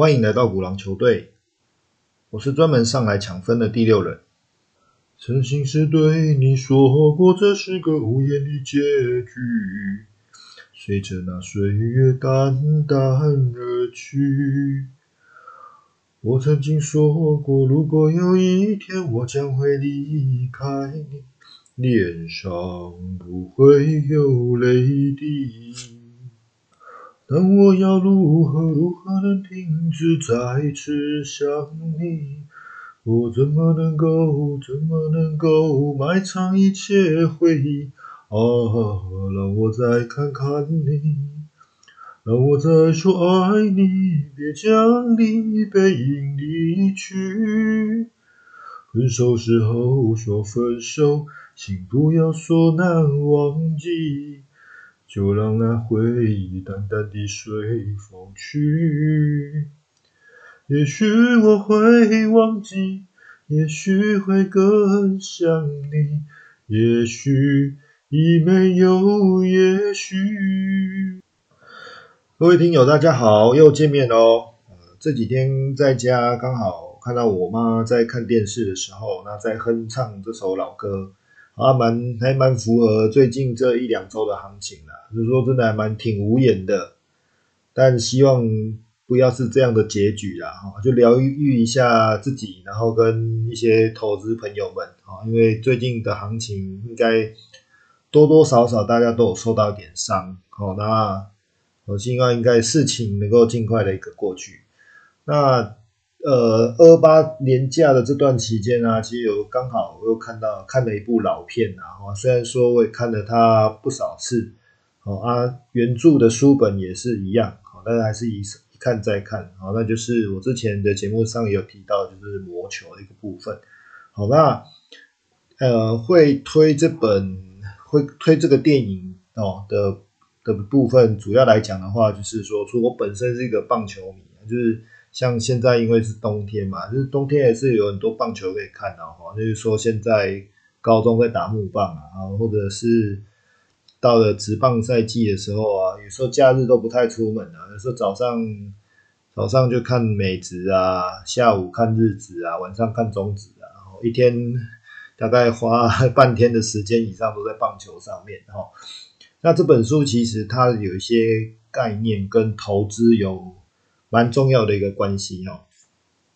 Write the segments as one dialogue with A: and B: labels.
A: 欢迎来到鼓狼球队，我是专门上来抢分的第六人。曾经是对你说过，这是个无言的结局。随着那岁月淡淡而去，我曾经说过，如果有一天我将会离开你，脸上不会有泪滴。但我要如何如何能停止再次想你？我怎么能够怎么能够埋藏一切回忆？啊，让我再看看你，让我再说爱你，别将你背影离去。分手时候说分手，请不要说难忘记，就让那回忆淡淡地随风去。也许我会忘记，也许会更想你，也许。已没有也许。各位听友，大家好，又见面喽。呃，这几天在家刚好看到我妈在看电视的时候，那在哼唱这首老歌，啊，蛮还蛮符合最近这一两周的行情。就是说，真的还蛮挺无言的，但希望不要是这样的结局啦。哈，就疗愈一下自己，然后跟一些投资朋友们啊，因为最近的行情应该。多多少少大家都有受到一点伤，好，那我希望应该事情能够尽快的一个过去。那呃，二八年假的这段期间呢，其实有刚好我又看到看了一部老片啊，虽然说我也看了它不少次，好啊，原著的书本也是一样，好，但是还是一一看再看，好，那就是我之前的节目上也有提到，就是魔球的一个部分，好，那呃会推这本。会推这个电影哦的的部分，主要来讲的话，就是说，除我本身是一个棒球迷，就是像现在因为是冬天嘛，就是冬天也是有很多棒球可以看的哈。就是说，现在高中在打木棒啊，或者是到了职棒赛季的时候啊，有时候假日都不太出门啊，有时候早上早上就看美职啊，下午看日职啊，晚上看中职啊，然后一天。大概花 半天的时间以上都在棒球上面哈。那这本书其实它有一些概念跟投资有蛮重要的一个关系哦。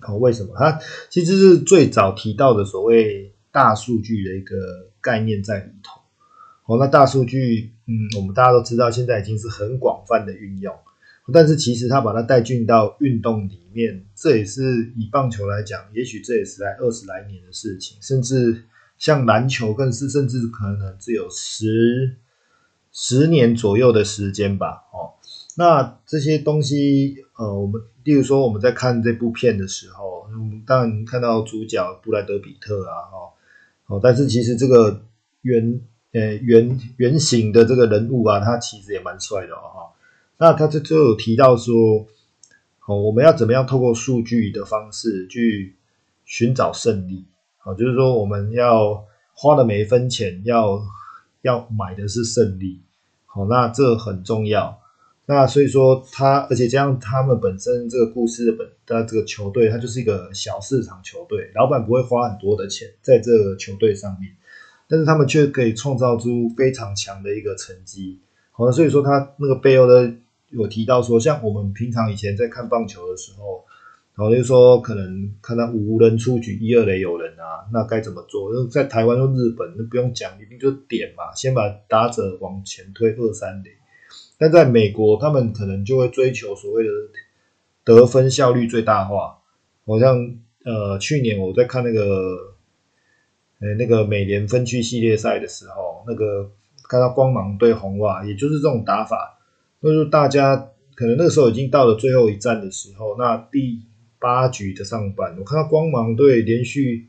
A: 哦，为什么？它其实是最早提到的所谓大数据的一个概念在里头。哦，那大数据，嗯，我们大家都知道，现在已经是很广泛的运用。但是其实它把它带进到运动里面，这也是以棒球来讲，也许这也是来二十来年的事情，甚至。像篮球更是，甚至可能只有十十年左右的时间吧。哦，那这些东西，呃，我们例如说我们在看这部片的时候，我们当然看到主角布莱德比特啊，哦，哦，但是其实这个原呃原原型的这个人物啊，他其实也蛮帅的哦。那他这就有提到说，哦，我们要怎么样透过数据的方式去寻找胜利。啊，就是说我们要花的每一分钱，要要买的是胜利，好，那这很重要。那所以说他，而且这样他们本身这个故事的本的这个球队，它就是一个小市场球队，老板不会花很多的钱在这个球队上面，但是他们却可以创造出非常强的一个成绩。好，所以说他那个背后的有提到说，像我们平常以前在看棒球的时候。然后就说可能看到无人出局，一二垒有人啊，那该怎么做？在台湾、用日本，那不用讲，一定就点嘛，先把打者往前推二三垒。但在美国，他们可能就会追求所谓的得分效率最大化。好像呃，去年我在看那个呃那个美联分区系列赛的时候，那个看到光芒对红袜，也就是这种打法，那就大家可能那个时候已经到了最后一战的时候，那第八局的上半，我看到光芒队连续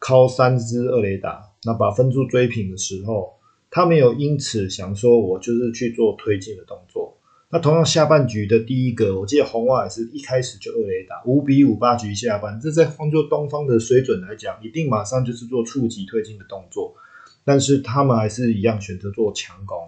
A: 敲三支二垒打，那把分数追平的时候，他没有因此想说我就是去做推进的动作。那同样下半局的第一个，我记得红袜也是一开始就二垒打，五比五八局下半，这在换作东方的水准来讲，一定马上就是做触及推进的动作，但是他们还是一样选择做强攻。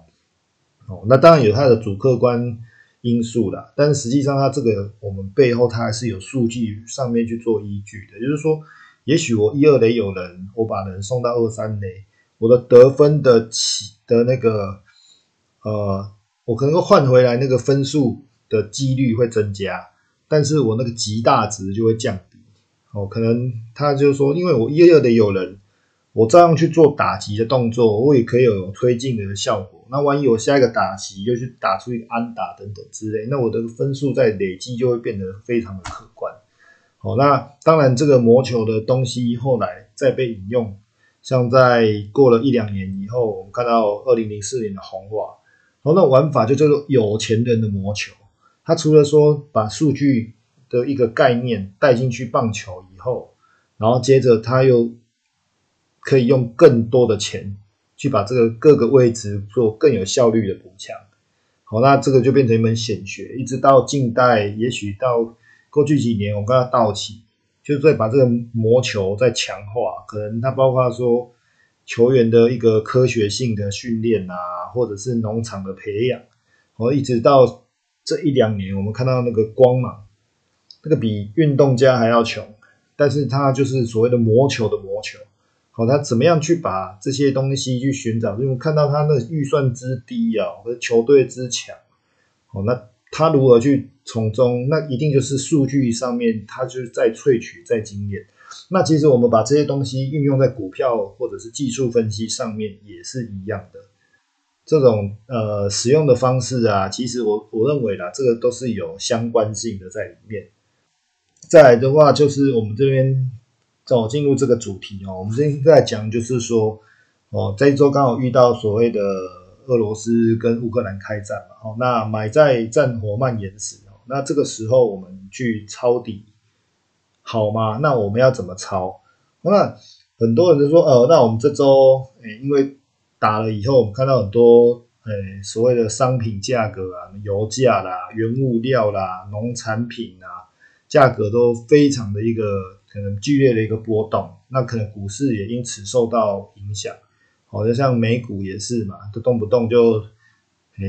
A: 哦，那当然有它的主客观。因素啦。但是实际上，它这个我们背后它还是有数据上面去做依据的。就是说，也许我一二垒有人，我把人送到二三垒，我的得分的起的那个呃，我可能够换回来那个分数的几率会增加，但是我那个极大值就会降低。哦，可能他就是说，因为我一二的有人。我照样去做打击的动作，我也可以有推进的效果。那万一我下一个打击又去打出一个安打等等之类，那我的分数在累积就会变得非常的可观。好，那当然这个魔球的东西后来再被引用，像在过了一两年以后，我们看到二零零四年的红袜，那玩法就叫做有钱人的魔球。他除了说把数据的一个概念带进去棒球以后，然后接着他又可以用更多的钱去把这个各个位置做更有效率的补强，好，那这个就变成一门显学，一直到近代，也许到过去几年，我们看到道奇，就在把这个魔球再强化，可能它包括说球员的一个科学性的训练啊，或者是农场的培养，哦，一直到这一两年，我们看到那个光芒，那个比运动家还要穷，但是他就是所谓的魔球的魔球。好，他怎么样去把这些东西去寻找？因为看到他那预算之低啊，或者球队之强，好，那他如何去从中？那一定就是数据上面，他就是在萃取、在经验。那其实我们把这些东西运用在股票或者是技术分析上面也是一样的。这种呃使用的方式啊，其实我我认为啦，这个都是有相关性的在里面。再来的话，就是我们这边。走进入这个主题哦，我们现在讲就是说，哦，这一周刚好遇到所谓的俄罗斯跟乌克兰开战嘛，哦，那买在战火蔓延时哦，那这个时候我们去抄底好吗？那我们要怎么抄？那很多人就说，呃，那我们这周，诶，因为打了以后，我们看到很多，诶，所谓的商品价格啊，油价啦、原物料啦、农产品啊，价格都非常的一个。可能剧烈的一个波动，那可能股市也因此受到影响。好，就像美股也是嘛，都动不动就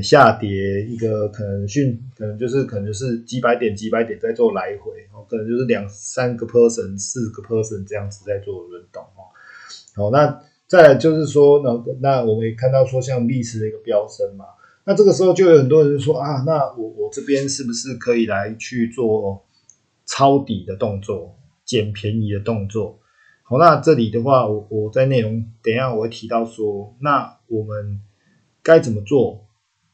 A: 下跌一个，可能讯，可能就是可能就是几百点几百点在做来回，哦，可能就是两三个 person 四个 person 这样子在做轮动哦。好，那再来就是说，那那我们也看到说，像历史的一个飙升嘛，那这个时候就有很多人说啊，那我我这边是不是可以来去做抄底的动作？捡便宜的动作，好，那这里的话，我我在内容等一下我会提到说，那我们该怎么做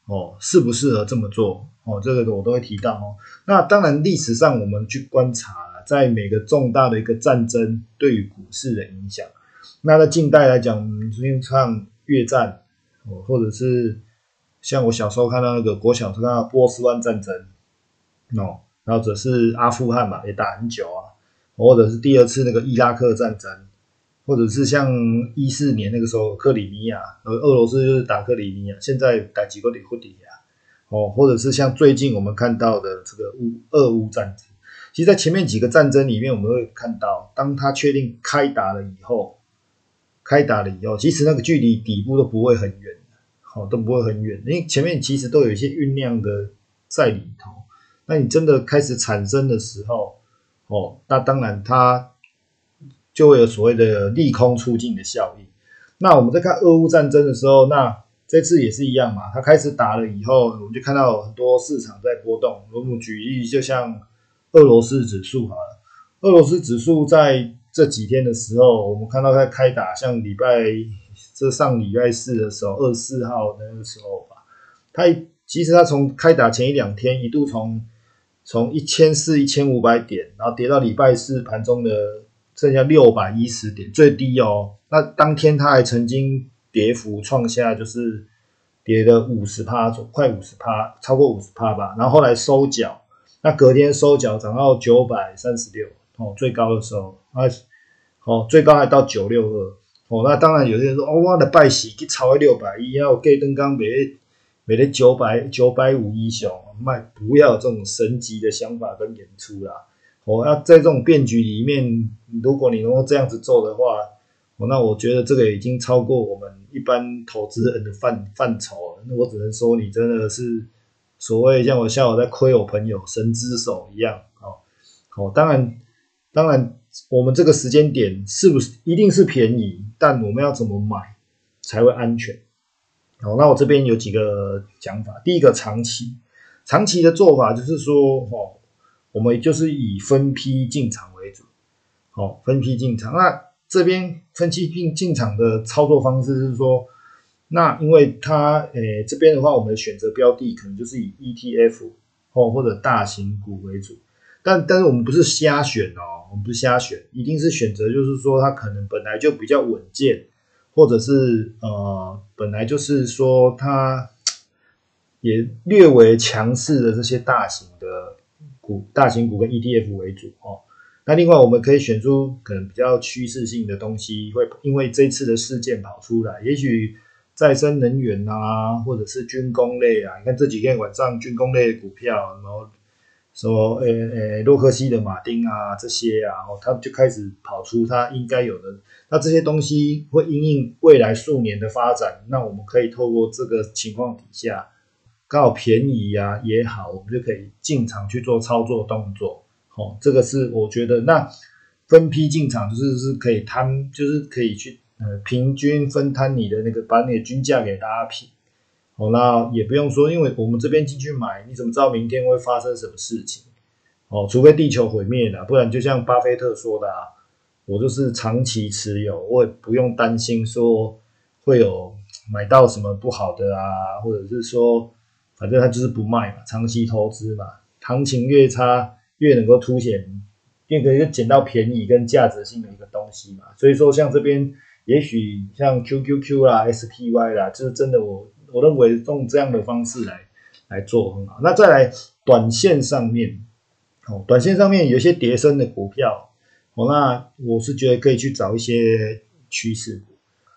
A: 哦？适不适合这么做哦？这个我都会提到哦。那当然，历史上我们去观察了，在每个重大的一个战争对于股市的影响。那在近代来讲，我们最近唱越战哦，或者是像我小时候看到那个国小看到波斯湾战争哦，然后者是阿富汗嘛，也打很久啊。或者是第二次那个伊拉克战争，或者是像一四年那个时候克里米亚，呃，俄罗斯就是打克里米亚，现在打几个里库迪亚，哦，或者是像最近我们看到的这个乌俄乌战争，其实，在前面几个战争里面，我们会看到，当他确定开打了以后，开打了以后，其实那个距离底部都不会很远，好，都不会很远，因为前面其实都有一些酝酿的在里头，那你真的开始产生的时候。哦，那当然，它就会有所谓的利空出尽的效应。那我们在看俄乌战争的时候，那这次也是一样嘛。它开始打了以后，我们就看到很多市场在波动。我们举例，就像俄罗斯指数好了，俄罗斯指数在这几天的时候，我们看到在开打，像礼拜这上礼拜四的时候，二十四号那个时候吧，它其实它从开打前一两天一度从从一千四、一千五百点，然后跌到礼拜四盘中的剩下六百一十点，最低哦。那当天它还曾经跌幅创下，就是跌了五十趴，快五十趴，超过五十趴吧。然后后来收脚，那隔天收脚涨到九百三十六哦，最高的时候，啊，哦，最高还到九六二哦。那当然有些人说，哦，我的拜喜去超六百一，要给登刚别。每天九百九百五一雄卖，不要这种神级的想法跟演出啦。我要在这种变局里面，如果你能够这样子做的话，哦，那我觉得这个已经超过我们一般投资人的范范畴了。那我只能说，你真的是所谓像我像我在亏我朋友神之手一样，哦，哦，当然，当然，我们这个时间点是不是一定是便宜？但我们要怎么买才会安全？好，那我这边有几个讲法。第一个，长期，长期的做法就是说，哦，我们就是以分批进场为主，好，分批进场。那这边分批进进场的操作方式是说。那因为它，诶，这边的话，我们的选择标的可能就是以 ETF 哦或者大型股为主，但但是我们不是瞎选哦，我们不是瞎选，一定是选择就是说它可能本来就比较稳健，或者是呃本来就是说它也略为强势的这些大型的股、大型股跟 ETF 为主哦。那另外我们可以选出可能比较趋势性的东西，会因为这次的事件跑出来，也许。再生能源啊，或者是军工类啊，你看这几天晚上军工类股票，然后什么呃呃洛克希的马丁啊这些啊，然后它就开始跑出它应该有的。那这些东西会因应未来数年的发展，那我们可以透过这个情况底下，刚好便宜呀也好，我们就可以进场去做操作动作。好，这个是我觉得那分批进场就是是可以摊，就是可以去。呃，平均分摊你的那个，把你的均价给大家平。好，那也不用说，因为我们这边进去买，你怎么知道明天会发生什么事情？哦，除非地球毁灭了，不然就像巴菲特说的啊，我就是长期持有，我也不用担心说会有买到什么不好的啊，或者是说，反正他就是不卖嘛，长期投资嘛，行情越差越能够凸显，越可以捡到便宜跟价值性的一个东西嘛。所以说，像这边。也许像 QQQ 啦、SPY 啦，就是真的，我我认为用这样的方式来来做很好。那再来短线上面，哦，短线上面有些叠升的股票，哦，那我是觉得可以去找一些趋势股。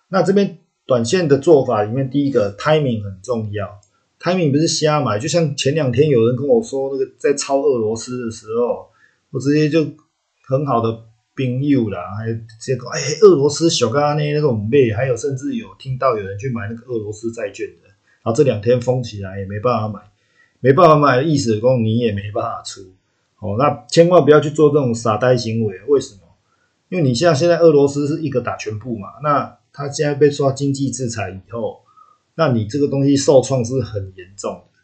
A: 那这边短线的做法里面，第一个 timing 很重要，timing 不是瞎买。就像前两天有人跟我说，那个在抄俄罗斯的时候，我直接就很好的。兵友啦，还有这个哎，俄罗斯小咖那那种妹，还有甚至有听到有人去买那个俄罗斯债券的，然后这两天封起来也没办法买，没办法买的意思，讲你也没办法出。哦，那千万不要去做这种傻呆行为。为什么？因为你像现在俄罗斯是一个打全部嘛，那他现在被刷经济制裁以后，那你这个东西受创是很严重的。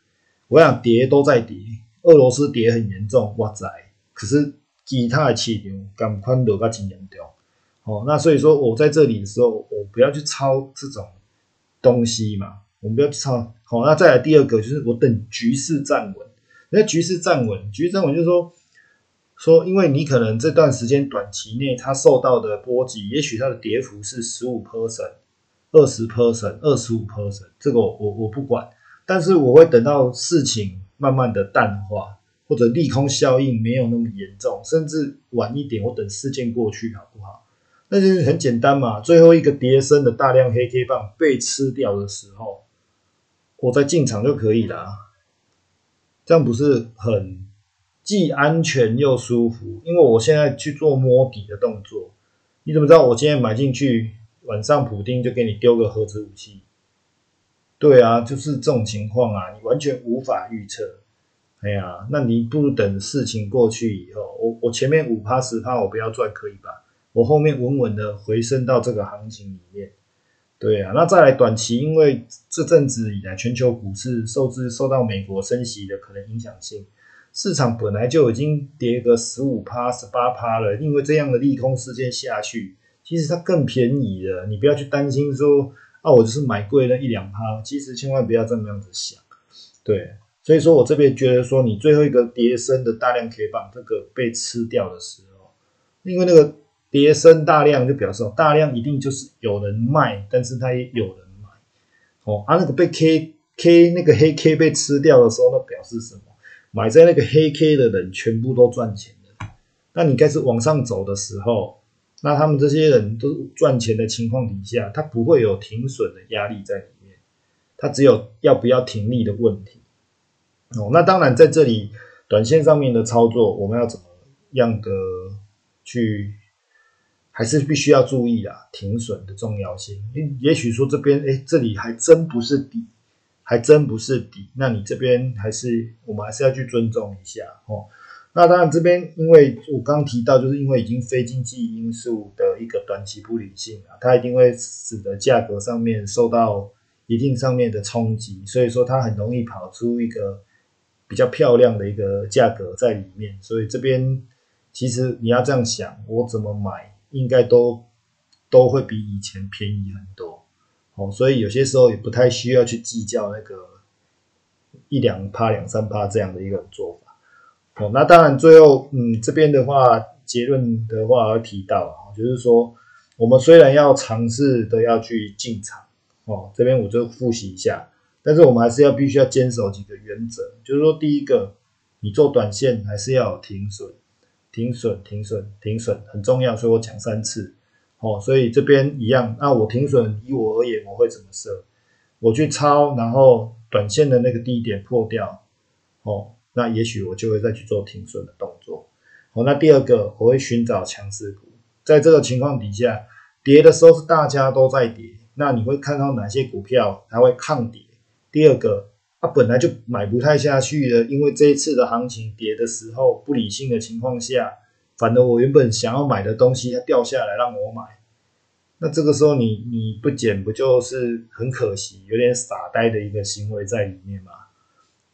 A: 我想跌都在跌，俄罗斯跌很严重，哇塞！可是。其他的市场感宽度较真严重，哦，那所以说我在这里的时候，我不要去抄这种东西嘛，我们不要去抄。好，那再来第二个就是我等局势站稳，那局势站稳，局势站稳就是说，说因为你可能这段时间短期内它受到的波及，也许它的跌幅是十五 percent、二十 percent、二十五 percent，这个我我我不管，但是我会等到事情慢慢的淡化。或者利空效应没有那么严重，甚至晚一点，我等事件过去好不好？那就很简单嘛。最后一个跌升的大量黑 K 棒被吃掉的时候，我再进场就可以了。这样不是很既安全又舒服？因为我现在去做摸底的动作，你怎么知道我今天买进去，晚上普丁就给你丢个核子武器？对啊，就是这种情况啊，你完全无法预测。哎呀，那你不如等事情过去以后，我我前面五趴十趴我不要赚可以吧？我后面稳稳的回升到这个行情里面，对啊，那再来短期，因为这阵子以来全球股市受制受到美国升息的可能影响性，市场本来就已经跌个十五趴十八趴了，因为这样的利空事件下去，其实它更便宜的。你不要去担心说啊，我就是买贵了一两趴，其实千万不要这么样子想，对。所以说我这边觉得说，你最后一个叠升的大量 K 棒这个被吃掉的时候，因为那个叠升大量就表示大量一定就是有人卖，但是他也有人买，哦，啊那个被 K K 那个黑 K 被吃掉的时候，那表示什么？买在那个黑 K 的人全部都赚钱了。那你开始往上走的时候，那他们这些人都赚钱的情况底下，他不会有停损的压力在里面，他只有要不要停利的问题。哦，那当然，在这里短线上面的操作，我们要怎么样的去，还是必须要注意啊，停损的重要性。也许说这边，哎，这里还真不是底，还真不是底，那你这边还是我们还是要去尊重一下哦。那当然这边因为我刚提到，就是因为已经非经济因素的一个短期不理性啊，它一定会使得价格上面受到一定上面的冲击，所以说它很容易跑出一个比较漂亮的一个价格在里面。所以这边其实你要这样想，我怎么买应该都都会比以前便宜很多。哦，所以有些时候也不太需要去计较那个一两趴、两三趴这样的一个做法。哦，那当然最后，嗯，这边的话结论的话要提到啊，就是说我们虽然要尝试的要去进场，哦，这边我就复习一下，但是我们还是要必须要坚守几个原则，就是说第一个，你做短线还是要有停损、停损、停损、停损，很重要，所以我讲三次。哦，所以这边一样，那我停损，以我而言，我会怎么设？我去抄，然后短线的那个低点破掉，哦，那也许我就会再去做停损的动作。好，那第二个，我会寻找强势股，在这个情况底下，跌的时候是大家都在跌，那你会看到哪些股票它会抗跌？第二个，它本来就买不太下去了，因为这一次的行情跌的时候不理性的情况下。反正我原本想要买的东西，它掉下来让我买，那这个时候你你不减不就是很可惜，有点傻呆的一个行为在里面嘛？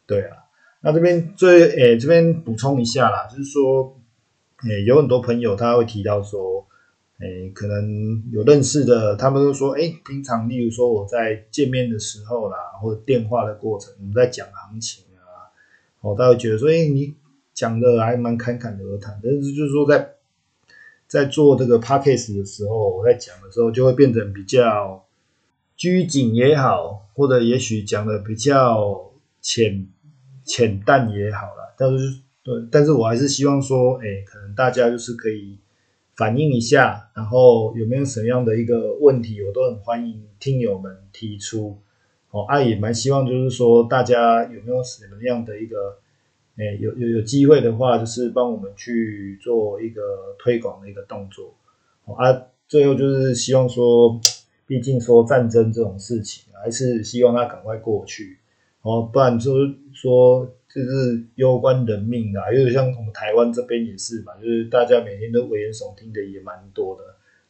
A: 对啊，那这边最诶这边补充一下啦，就是说诶有很多朋友他会提到说，诶可能有认识的，他们都说诶平常例如说我在见面的时候啦，或者电话的过程，我们在讲行情啊，我，他会觉得说诶你。讲的还蛮侃侃而谈，但是就是说在在做这个 p a c k a g e 的时候，我在讲的时候就会变成比较拘谨也好，或者也许讲的比较浅浅淡也好了。但是对，但是我还是希望说，哎，可能大家就是可以反映一下，然后有没有什么样的一个问题，我都很欢迎听友们提出。哦，啊，也蛮希望就是说大家有没有什么样的一个。哎，有有有机会的话，就是帮我们去做一个推广的一个动作，哦啊，最后就是希望说，毕竟说战争这种事情，还是希望它赶快过去，哦，不然就是说就是攸关人命的，因为像我们台湾这边也是嘛，就是大家每天都危言耸听的也蛮多的，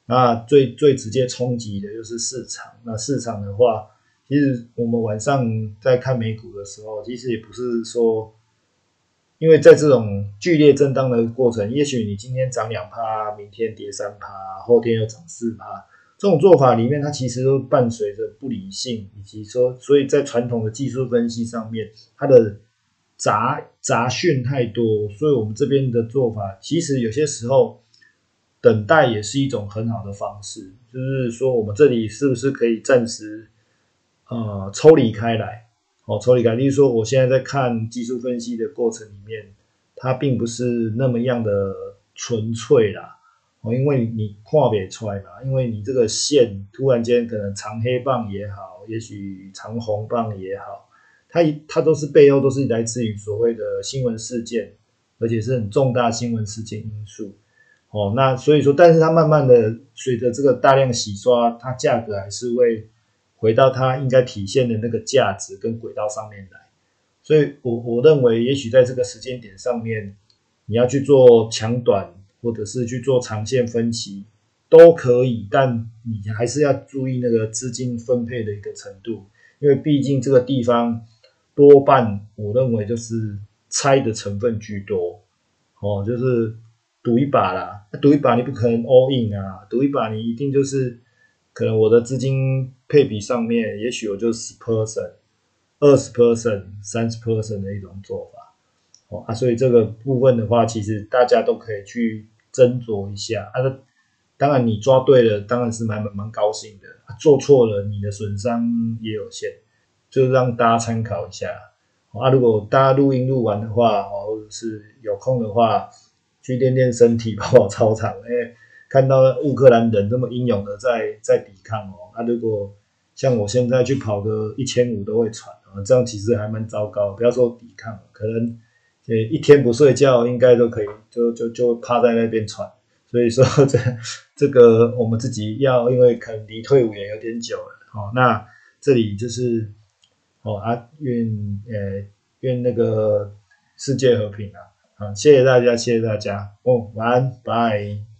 A: 那最最直接冲击的就是市场，那市场的话，其实我们晚上在看美股的时候，其实也不是说。因为在这种剧烈震荡的过程，也许你今天涨两趴，明天跌三趴，后天又涨四趴，这种做法里面，它其实都伴随着不理性，以及说，所以在传统的技术分析上面，它的杂杂讯太多，所以我们这边的做法，其实有些时候等待也是一种很好的方式，就是说，我们这里是不是可以暂时呃抽离开来？哦，抽离开，例如说，我现在在看技术分析的过程里面，它并不是那么样的纯粹啦。哦，因为你跨别出来嘛，因为你这个线突然间可能长黑棒也好，也许长红棒也好，它一它都是背后都是来自于所谓的新闻事件，而且是很重大新闻事件因素。哦，那所以说，但是它慢慢的随着这个大量洗刷，它价格还是会。回到它应该体现的那个价值跟轨道上面来，所以我我认为，也许在这个时间点上面，你要去做强短，或者是去做长线分析，都可以，但你还是要注意那个资金分配的一个程度，因为毕竟这个地方多半我认为就是猜的成分居多，哦，就是赌一把啦，赌一把你不可能 all in 啊，赌一把你一定就是。可能我的资金配比上面，也许我就十 percent、二十 percent、三十 percent 的一种做法，哦啊，所以这个部分的话，其实大家都可以去斟酌一下啊。当然你抓对了，当然是蛮蛮蛮高兴的；做错了，你的损伤也有限，就让大家参考一下。啊，如果大家录音录完的话，哦，或者是有空的话，去练练身体，跑跑操场，哎。看到乌克兰人这么英勇的在在抵抗哦，那如果像我现在去跑个一千五都会喘啊，这样其实还蛮糟糕。不要说抵抗，可能呃一天不睡觉应该都可以，就就就趴在那边喘。所以说 这这个我们自己要，因为可能离退伍也有点久了哦。那这里就是哦啊，愿呃愿那个世界和平啊，啊，谢谢大家，谢谢大家，哦，晚安，拜。